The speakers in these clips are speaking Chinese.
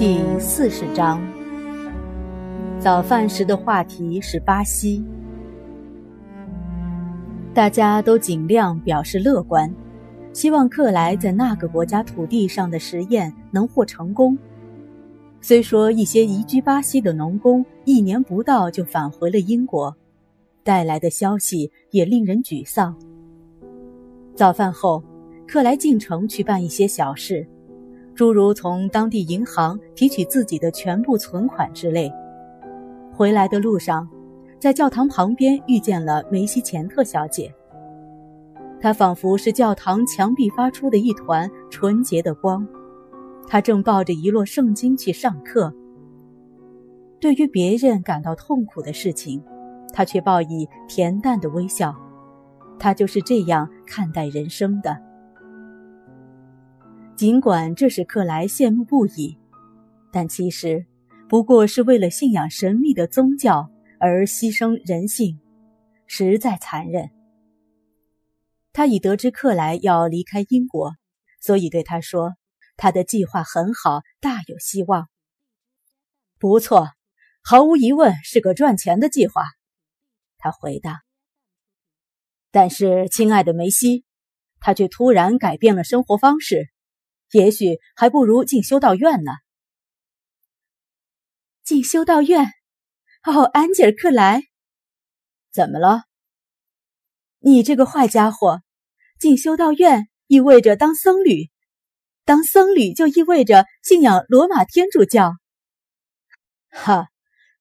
第四十章，早饭时的话题是巴西。大家都尽量表示乐观，希望克莱在那个国家土地上的实验能获成功。虽说一些移居巴西的农工一年不到就返回了英国，带来的消息也令人沮丧。早饭后，克莱进城去办一些小事。诸如从当地银行提取自己的全部存款之类。回来的路上，在教堂旁边遇见了梅西钱特小姐。她仿佛是教堂墙壁发出的一团纯洁的光。她正抱着一摞圣经去上课。对于别人感到痛苦的事情，她却报以恬淡的微笑。她就是这样看待人生的。尽管这使克莱羡慕不已，但其实不过是为了信仰神秘的宗教而牺牲人性，实在残忍。他已得知克莱要离开英国，所以对他说：“他的计划很好，大有希望。”不错，毫无疑问是个赚钱的计划。他回答。但是，亲爱的梅西，他却突然改变了生活方式。也许还不如进修道院呢。进修道院，哦，安吉尔克莱，怎么了？你这个坏家伙！进修道院意味着当僧侣，当僧侣就意味着信仰罗马天主教。哈，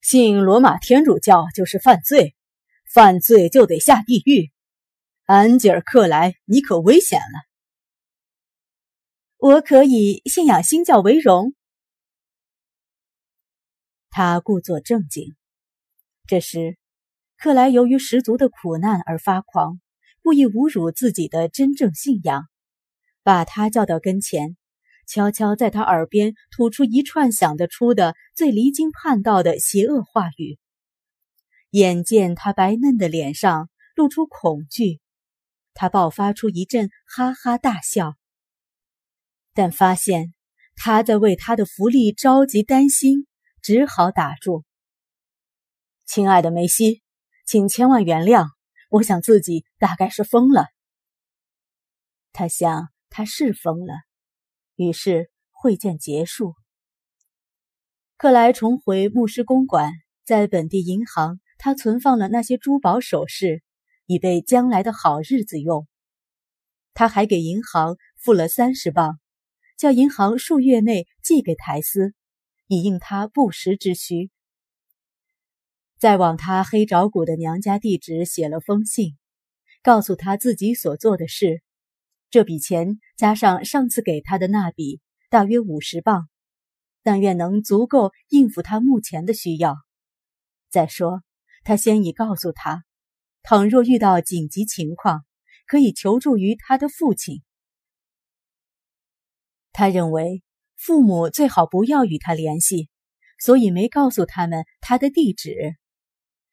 信罗马天主教就是犯罪，犯罪就得下地狱。安吉尔克莱，你可危险了。我可以信仰新教为荣。他故作正经。这时，克莱由于十足的苦难而发狂，故意侮辱自己的真正信仰，把他叫到跟前，悄悄在他耳边吐出一串想得出的最离经叛道的邪恶话语。眼见他白嫩的脸上露出恐惧，他爆发出一阵哈哈大笑。但发现他在为他的福利着急担心，只好打住。亲爱的梅西，请千万原谅，我想自己大概是疯了。他想他是疯了，于是会见结束。克莱重回牧师公馆，在本地银行，他存放了那些珠宝首饰，以备将来的好日子用。他还给银行付了三十磅。叫银行数月内寄给苔丝，以应他不时之需。再往他黑爪骨的娘家地址写了封信，告诉他自己所做的事。这笔钱加上上次给他的那笔，大约五十磅，但愿能足够应付他目前的需要。再说，他先已告诉他，倘若遇到紧急情况，可以求助于他的父亲。他认为父母最好不要与他联系，所以没告诉他们他的地址。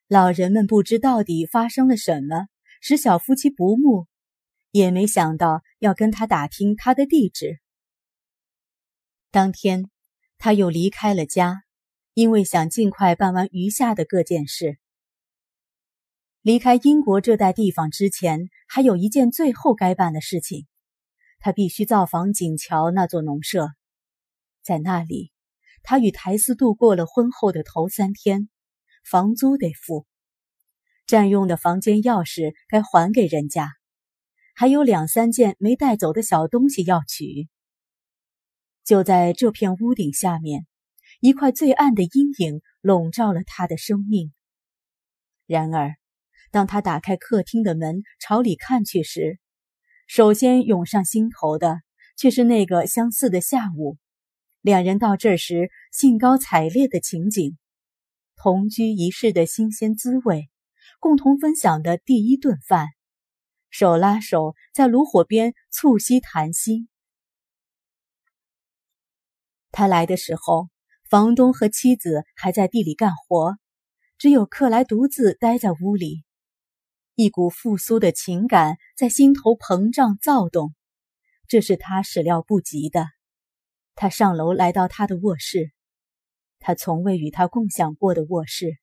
老人们不知到底发生了什么，使小夫妻不睦，也没想到要跟他打听他的地址。当天，他又离开了家，因为想尽快办完余下的各件事。离开英国这带地方之前，还有一件最后该办的事情。他必须造访锦桥那座农舍，在那里，他与苔丝度过了婚后的头三天，房租得付，占用的房间钥匙该还给人家，还有两三件没带走的小东西要取。就在这片屋顶下面，一块最暗的阴影笼罩了他的生命。然而，当他打开客厅的门朝里看去时，首先涌上心头的，却是那个相似的下午，两人到这时兴高采烈的情景，同居一室的新鲜滋味，共同分享的第一顿饭，手拉手在炉火边促膝谈心。他来的时候，房东和妻子还在地里干活，只有克莱独自待在屋里。一股复苏的情感在心头膨胀躁动，这是他始料不及的。他上楼来到他的卧室，他从未与他共享过的卧室。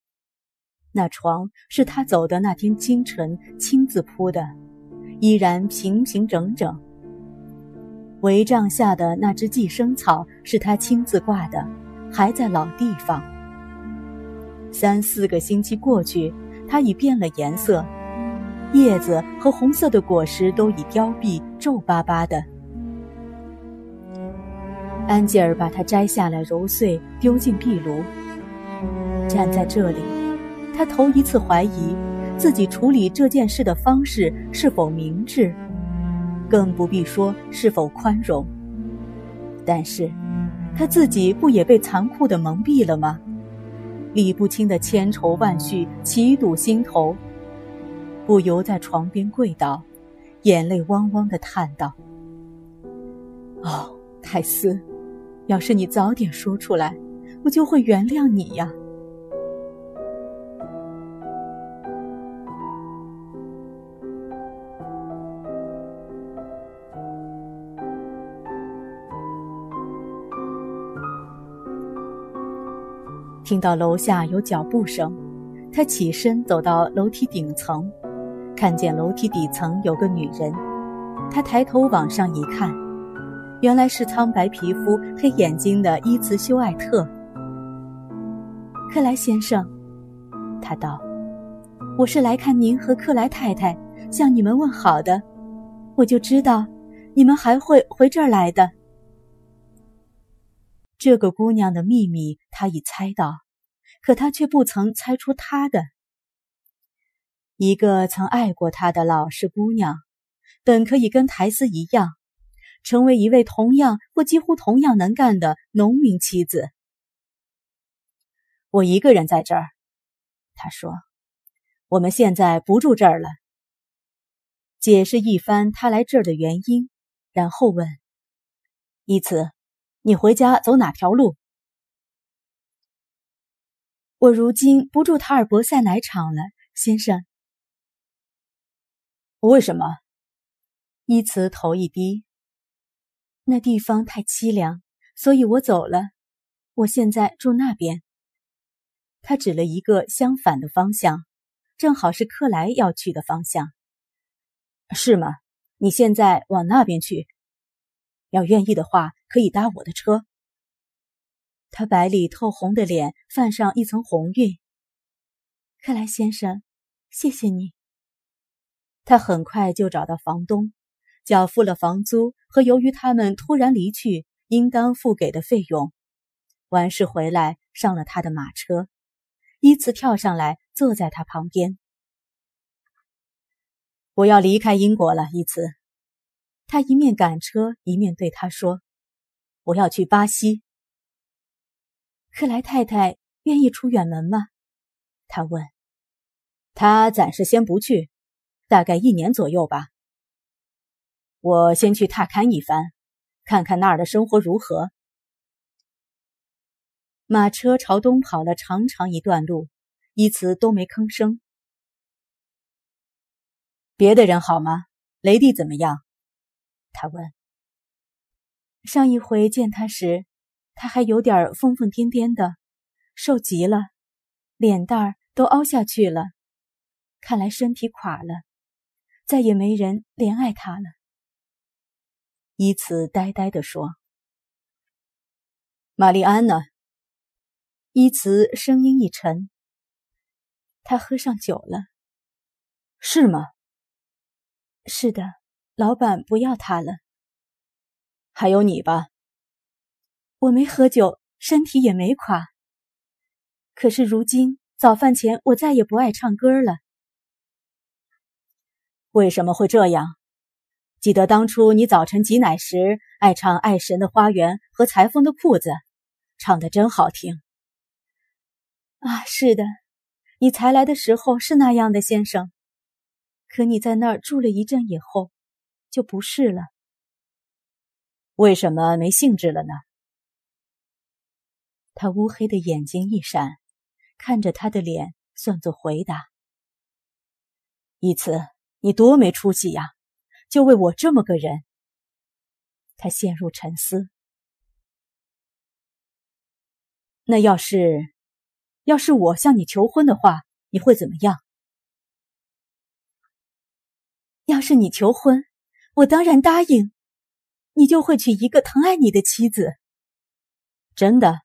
那床是他走的那天清晨亲自铺的，依然平平整整。帷帐下的那只寄生草是他亲自挂的，还在老地方。三四个星期过去，它已变了颜色，叶子和红色的果实都已凋敝、皱巴巴的。安吉尔把它摘下来揉碎，丢进壁炉。站在这里，他头一次怀疑自己处理这件事的方式是否明智。更不必说是否宽容。但是，他自己不也被残酷的蒙蔽了吗？理不清的千愁万绪齐堵心头，不由在床边跪倒，眼泪汪汪的叹道：“哦，泰斯，要是你早点说出来，我就会原谅你呀。”听到楼下有脚步声，他起身走到楼梯顶层，看见楼梯底层有个女人。他抬头往上一看，原来是苍白皮肤、黑眼睛的伊茨修艾特。克莱先生，他道：“我是来看您和克莱太太，向你们问好的。我就知道，你们还会回这儿来的。”这个姑娘的秘密，他已猜到。可他却不曾猜出她的一个曾爱过他的老实姑娘，本可以跟苔丝一样，成为一位同样或几乎同样能干的农民妻子。我一个人在这儿，他说：“我们现在不住这儿了。”解释一番他来这儿的原因，然后问：“伊茨，你回家走哪条路？”我如今不住塔尔博塞奶厂了，先生。为什么？伊茨头一低。那地方太凄凉，所以我走了。我现在住那边。他指了一个相反的方向，正好是克莱要去的方向。是吗？你现在往那边去？要愿意的话，可以搭我的车。他白里透红的脸泛上一层红晕。克莱先生，谢谢你。他很快就找到房东，缴付了房租和由于他们突然离去应当付给的费用。完事回来，上了他的马车，依次跳上来坐在他旁边。我要离开英国了，依次。他一面赶车，一面对他说：“我要去巴西。”克莱太太愿意出远门吗？他问。他暂时先不去，大概一年左右吧。我先去踏勘一番，看看那儿的生活如何。马车朝东跑了长长一段路，一词都没吭声。别的人好吗？雷蒂怎么样？他问。上一回见他时。他还有点疯疯癫癫的，瘦极了，脸蛋儿都凹下去了，看来身体垮了，再也没人怜爱他了。伊茨呆呆地说：“玛丽安呢？”伊茨声音一沉：“他喝上酒了。”“是吗？”“是的，老板不要他了。”“还有你吧。”我没喝酒，身体也没垮。可是如今早饭前，我再也不爱唱歌了。为什么会这样？记得当初你早晨挤奶时爱唱《爱神的花园》和《裁缝的裤子》，唱的真好听。啊，是的，你才来的时候是那样的，先生。可你在那儿住了一阵以后，就不是了。为什么没兴致了呢？他乌黑的眼睛一闪，看着他的脸，算作回答。一次，你多没出息呀！就为我这么个人。他陷入沉思。那要是，要是我向你求婚的话，你会怎么样？要是你求婚，我当然答应。你就会娶一个疼爱你的妻子。真的，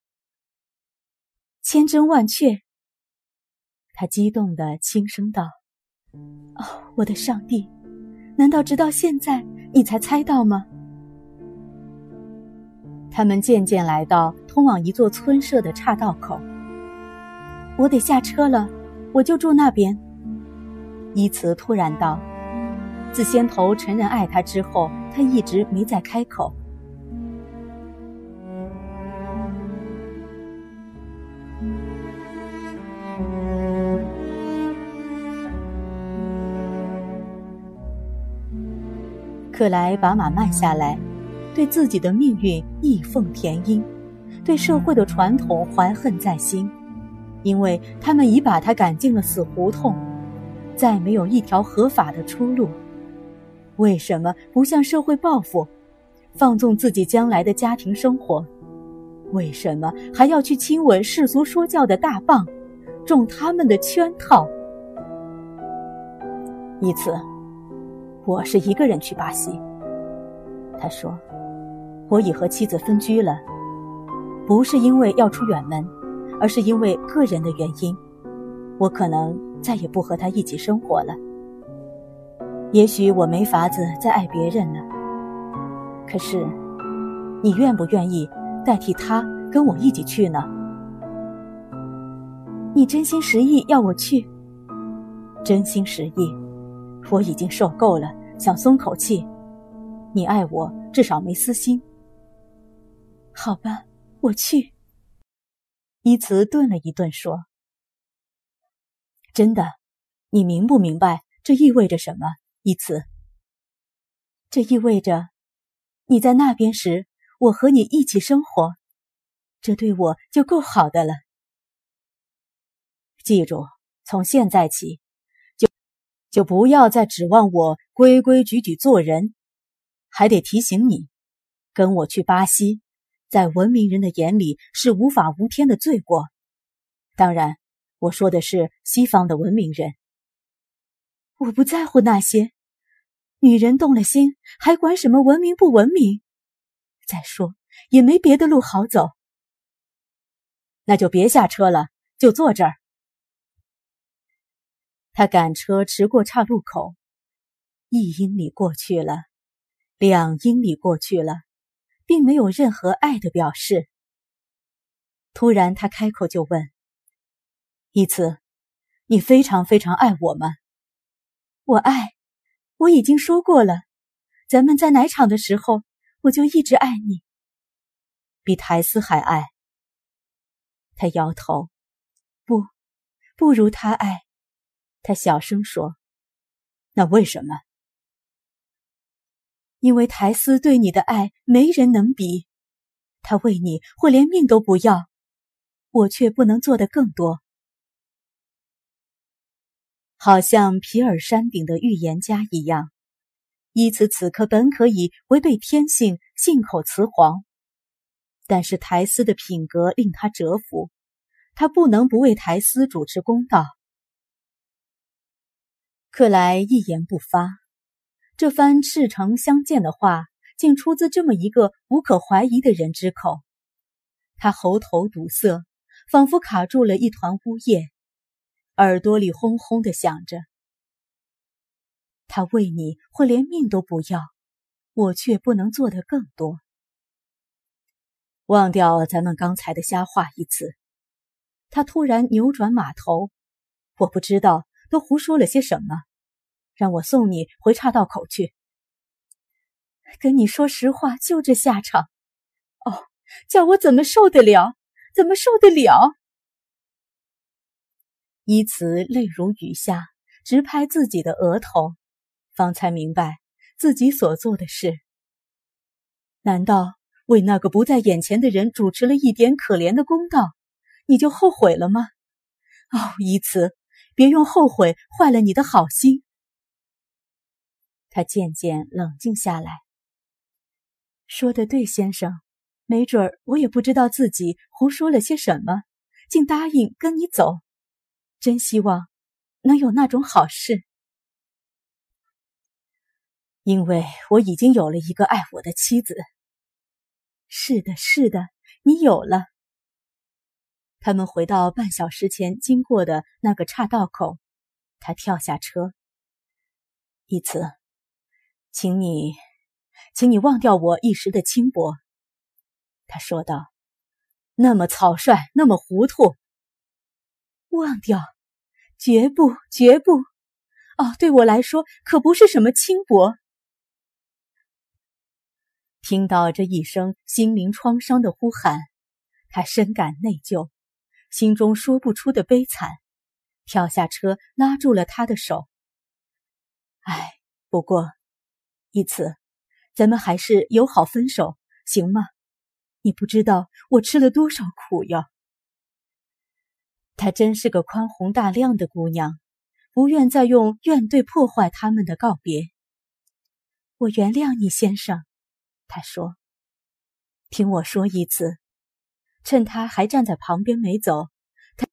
千真万确。他激动的轻声道：“哦，我的上帝！难道直到现在你才猜到吗？”他们渐渐来到通往一座村舍的岔道口。我得下车了，我就住那边。伊茨突然道。自先头承认爱他之后，他一直没再开口。克莱把马慢下来，对自己的命运义愤填膺，对社会的传统怀恨在心，因为他们已把他赶进了死胡同，再没有一条合法的出路。为什么不向社会报复，放纵自己将来的家庭生活？为什么还要去亲吻世俗说教的大棒，中他们的圈套？一次，我是一个人去巴西。他说：“我已和妻子分居了，不是因为要出远门，而是因为个人的原因。我可能再也不和他一起生活了。”也许我没法子再爱别人了，可是，你愿不愿意代替他跟我一起去呢？你真心实意要我去？真心实意，我已经受够了，想松口气。你爱我，至少没私心。好吧，我去。伊茨顿了一顿，说：“真的，你明不明白这意味着什么？”一次，这意味着你在那边时，我和你一起生活，这对我就够好的了。记住，从现在起，就不要再指望我规规矩矩做人。还得提醒你，跟我去巴西，在文明人的眼里是无法无天的罪过。当然，我说的是西方的文明人。我不在乎那些，女人动了心，还管什么文明不文明？再说也没别的路好走。那就别下车了，就坐这儿。他赶车驰过岔路口，一英里过去了，两英里过去了，并没有任何爱的表示。突然，他开口就问：“一次，你非常非常爱我吗？”我爱，我已经说过了。咱们在奶场的时候，我就一直爱你，比苔丝还爱。他摇头，不，不如他爱。他小声说：“那为什么？因为苔丝对你的爱没人能比，他为你会连命都不要，我却不能做的更多。”好像皮尔山顶的预言家一样，伊茨此刻本可以违背天性，信口雌黄，但是苔丝的品格令他折服，他不能不为苔丝主持公道。克莱一言不发，这番赤诚相见的话，竟出自这么一个无可怀疑的人之口。他喉头堵塞，仿佛卡住了一团污液。耳朵里轰轰的响着，他为你会连命都不要，我却不能做的更多。忘掉咱们刚才的瞎话一次，他突然扭转马头，我不知道都胡说了些什么，让我送你回岔道口去。跟你说实话，就这下场。哦，叫我怎么受得了？怎么受得了？依慈泪如雨下，直拍自己的额头，方才明白自己所做的事。难道为那个不在眼前的人主持了一点可怜的公道，你就后悔了吗？哦，依慈，别用后悔坏了你的好心。他渐渐冷静下来，说的对，先生。没准儿我也不知道自己胡说了些什么，竟答应跟你走。真希望能有那种好事，因为我已经有了一个爱我的妻子。是的，是的，你有了。他们回到半小时前经过的那个岔道口，他跳下车。一次，请你，请你忘掉我一时的轻薄。他说道：“那么草率，那么糊涂，忘掉，绝不，绝不！哦，对我来说可不是什么轻薄。”听到这一声心灵创伤的呼喊，他深感内疚，心中说不出的悲惨，跳下车拉住了他的手。哎，不过，一次，咱们还是友好分手，行吗？你不知道我吃了多少苦呀！她真是个宽宏大量的姑娘，不愿再用怨怼破坏他们的告别。我原谅你，先生，她说。听我说一次，趁他还站在旁边没走，他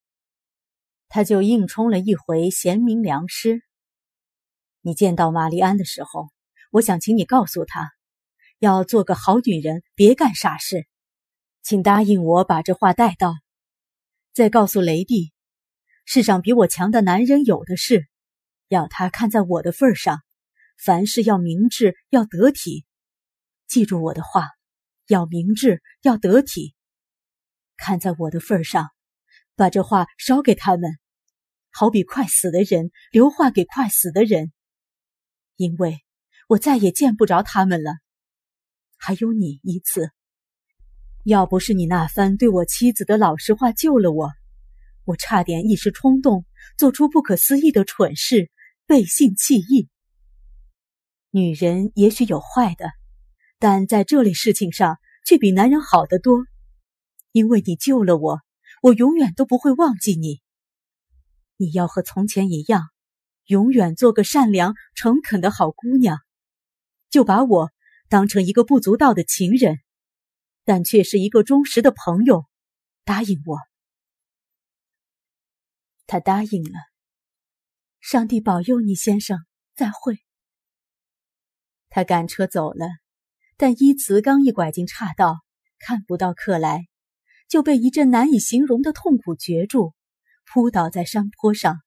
他就硬充了一回贤明良师。你见到玛丽安的时候，我想请你告诉她，要做个好女人，别干傻事。请答应我把这话带到，再告诉雷帝，世上比我强的男人有的是，要他看在我的份上，凡事要明智，要得体。记住我的话，要明智，要得体。看在我的份上，把这话捎给他们，好比快死的人留话给快死的人，因为我再也见不着他们了。还有你一次。要不是你那番对我妻子的老实话救了我，我差点一时冲动做出不可思议的蠢事，背信弃义。女人也许有坏的，但在这类事情上却比男人好得多。因为你救了我，我永远都不会忘记你。你要和从前一样，永远做个善良诚恳的好姑娘，就把我当成一个不足道的情人。但却是一个忠实的朋友，答应我。他答应了。上帝保佑你，先生，再会。他赶车走了，但伊茨刚一拐进岔道，看不到克莱，就被一阵难以形容的痛苦攫住，扑倒在山坡上。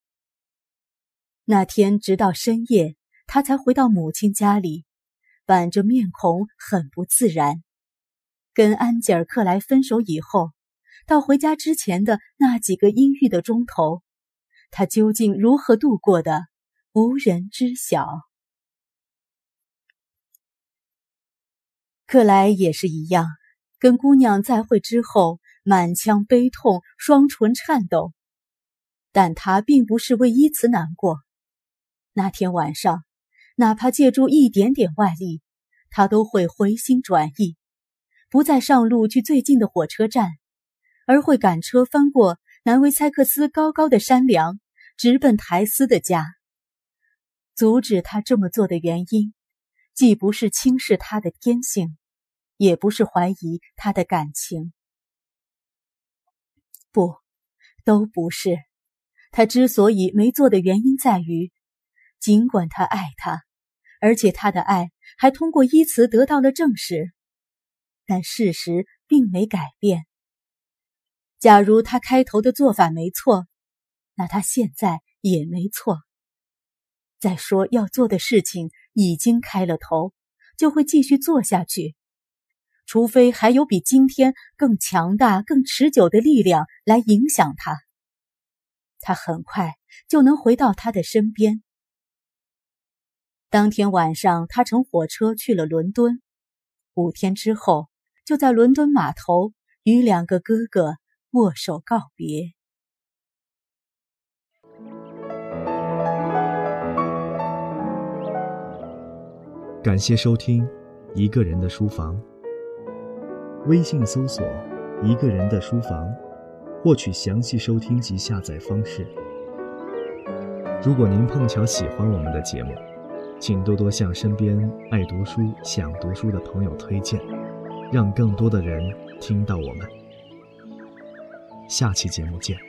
那天直到深夜，他才回到母亲家里，板着面孔，很不自然。跟安吉尔克莱分手以后，到回家之前的那几个阴郁的钟头，他究竟如何度过的，无人知晓。克莱也是一样，跟姑娘再会之后，满腔悲痛，双唇颤抖，但他并不是为伊茨难过。那天晚上，哪怕借助一点点外力，他都会回心转意。不再上路去最近的火车站，而会赶车翻过南维塞克斯高高的山梁，直奔台斯的家。阻止他这么做的原因，既不是轻视他的天性，也不是怀疑他的感情，不，都不是。他之所以没做的原因在于，尽管他爱他，而且他的爱还通过依词得到了证实。但事实并没改变。假如他开头的做法没错，那他现在也没错。再说，要做的事情已经开了头，就会继续做下去，除非还有比今天更强大、更持久的力量来影响他。他很快就能回到他的身边。当天晚上，他乘火车去了伦敦。五天之后，就在伦敦码头与两个哥哥握手告别。感谢收听《一个人的书房》。微信搜索“一个人的书房”，获取详细收听及下载方式。如果您碰巧喜欢我们的节目，请多多向身边爱读书、想读书的朋友推荐，让更多的人听到我们。下期节目见。